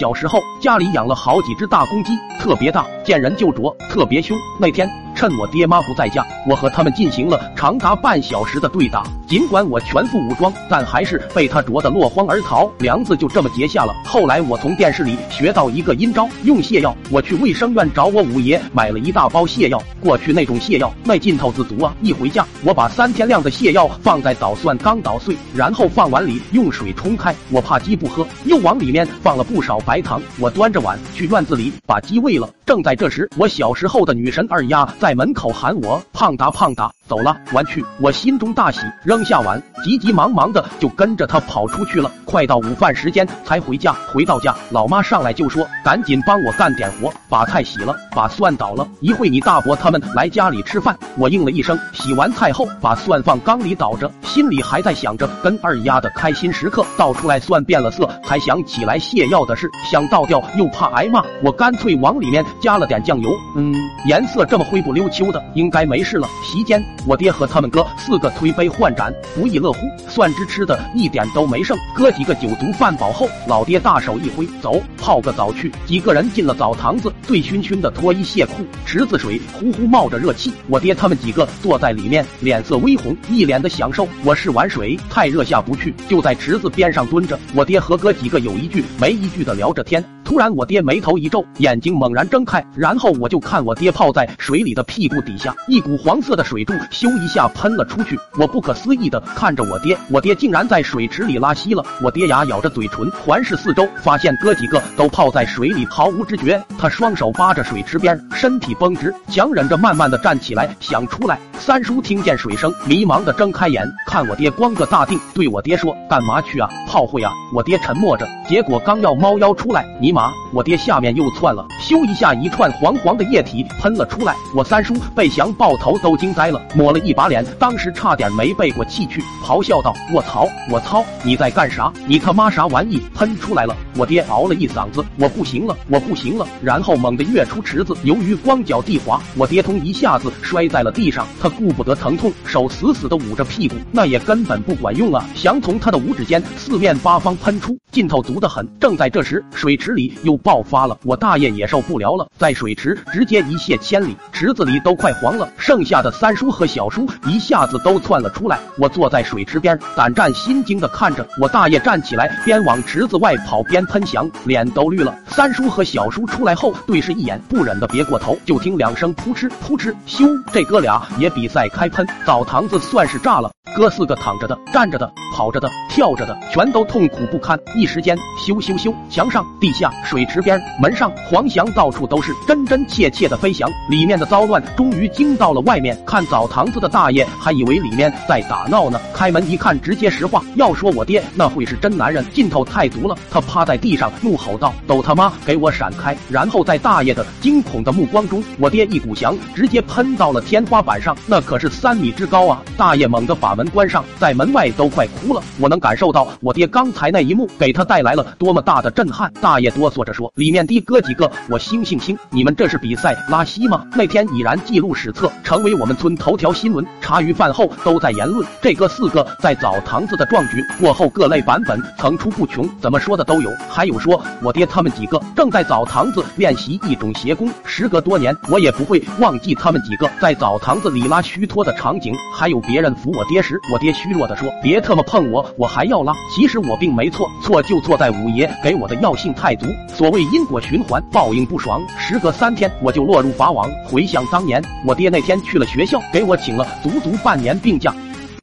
小时候家里养了好几只大公鸡，特别大，见人就啄，特别凶。那天。趁我爹妈不在家，我和他们进行了长达半小时的对打。尽管我全副武装，但还是被他啄得落荒而逃，梁子就这么结下了。后来我从电视里学到一个阴招，用泻药。我去卫生院找我五爷买了一大包泻药。过去那种泻药那劲头子足啊！一回家，我把三天量的泻药放在捣蒜缸捣碎，然后放碗里用水冲开。我怕鸡不喝，又往里面放了不少白糖。我端着碗去院子里把鸡喂了。正在这时，我小时候的女神二丫在门口喊我：“胖达，胖达。”走了，玩去！我心中大喜，扔下碗，急急忙忙的就跟着他跑出去了。快到午饭时间才回家。回到家，老妈上来就说：“赶紧帮我干点活，把菜洗了，把蒜倒了。一会你大伯他们来家里吃饭。”我应了一声。洗完菜后，把蒜放缸里倒着，心里还在想着跟二丫的开心时刻。倒出来蒜变了色，才想起来泻药的事，想倒掉又怕挨骂，我干脆往里面加了点酱油。嗯，颜色这么灰不溜秋的，应该没事了。席间。我爹和他们哥四个推杯换盏，不亦乐乎。蒜汁吃的一点都没剩。哥几个酒足饭饱后，老爹大手一挥，走，泡个澡去。几个人进了澡堂子，醉醺醺的脱衣卸裤，池子水呼呼冒着热气。我爹他们几个坐在里面，脸色微红，一脸的享受。我试完水，太热下不去，就在池子边上蹲着。我爹和哥几个有一句没一句的聊着天。突然，我爹眉头一皱，眼睛猛然睁开，然后我就看我爹泡在水里的屁股底下，一股黄色的水柱咻一下喷了出去。我不可思议的看着我爹，我爹竟然在水池里拉稀了。我爹牙咬着嘴唇，环视四周，发现哥几个都泡在水里毫无知觉。他双手扒着水池边，身体绷直，强忍着慢慢的站起来，想出来。三叔听见水声，迷茫的睁开眼，看我爹光个大腚，对我爹说：“干嘛去啊？泡会啊？”我爹沉默着，结果刚要猫腰出来，尼玛！我爹下面又窜了，咻一下，一串黄黄的液体喷了出来。我三叔被翔爆头都惊呆了，抹了一把脸，当时差点没背过气去，咆哮道：“我操！我操！你在干啥？你他妈啥玩意喷出来了！”我爹嗷了一嗓嗓子：“我不行了，我不行了！”然后猛地跃出池子，由于光脚地滑，我爹通一下子摔在了地上。他顾不得疼痛，手死死的捂着屁股，那也根本不管用啊！翔从他的五指间四面八方喷出，劲头足得很。正在这时，水池里。又爆发了，我大爷也受不了了，在水池直接一泻千里，池子里都快黄了。剩下的三叔和小叔一下子都窜了出来。我坐在水池边，胆战心惊的看着我大爷站起来，边往池子外跑边喷翔，脸都绿了。三叔和小叔出来后对视一眼，不忍的别过头，就听两声扑哧扑哧，咻，这哥俩也比赛开喷，澡堂子算是炸了。哥四个躺着的、站着的、跑着的、跳着的，全都痛苦不堪。一时间，咻咻咻，墙上、地下、水池边、门上，黄翔到处都是，真真切切的飞翔。里面的骚乱终于惊到了外面，看澡堂子的大爷还以为里面在打闹呢。开门一看，直接石化。要说我爹那会是真男人，劲头太足了。他趴在地上怒吼道：“都他妈给我闪开！”然后在大爷的惊恐的目光中，我爹一股翔直接喷到了天花板上，那可是三米之高啊！大爷猛地把。门门关上，在门外都快哭了。我能感受到我爹刚才那一幕给他带来了多么大的震撼。大爷哆嗦着说：“里面的哥几个，我星星星，你们这是比赛拉稀吗？那天已然记录史册，成为我们村头条新闻。茶余饭后都在言论这哥四个在澡堂子的壮举。过后各类版本层出不穷，怎么说的都有。还有说我爹他们几个正在澡堂子练习一种邪功。时隔多年，我也不会忘记他们几个在澡堂子里拉虚脱的场景。还有别人扶我爹。”时，我爹虚弱的说：“别特么碰我，我还要拉。”其实我并没错，错就错在五爷给我的药性太足。所谓因果循环，报应不爽。时隔三天，我就落入法网。回想当年，我爹那天去了学校，给我请了足足半年病假。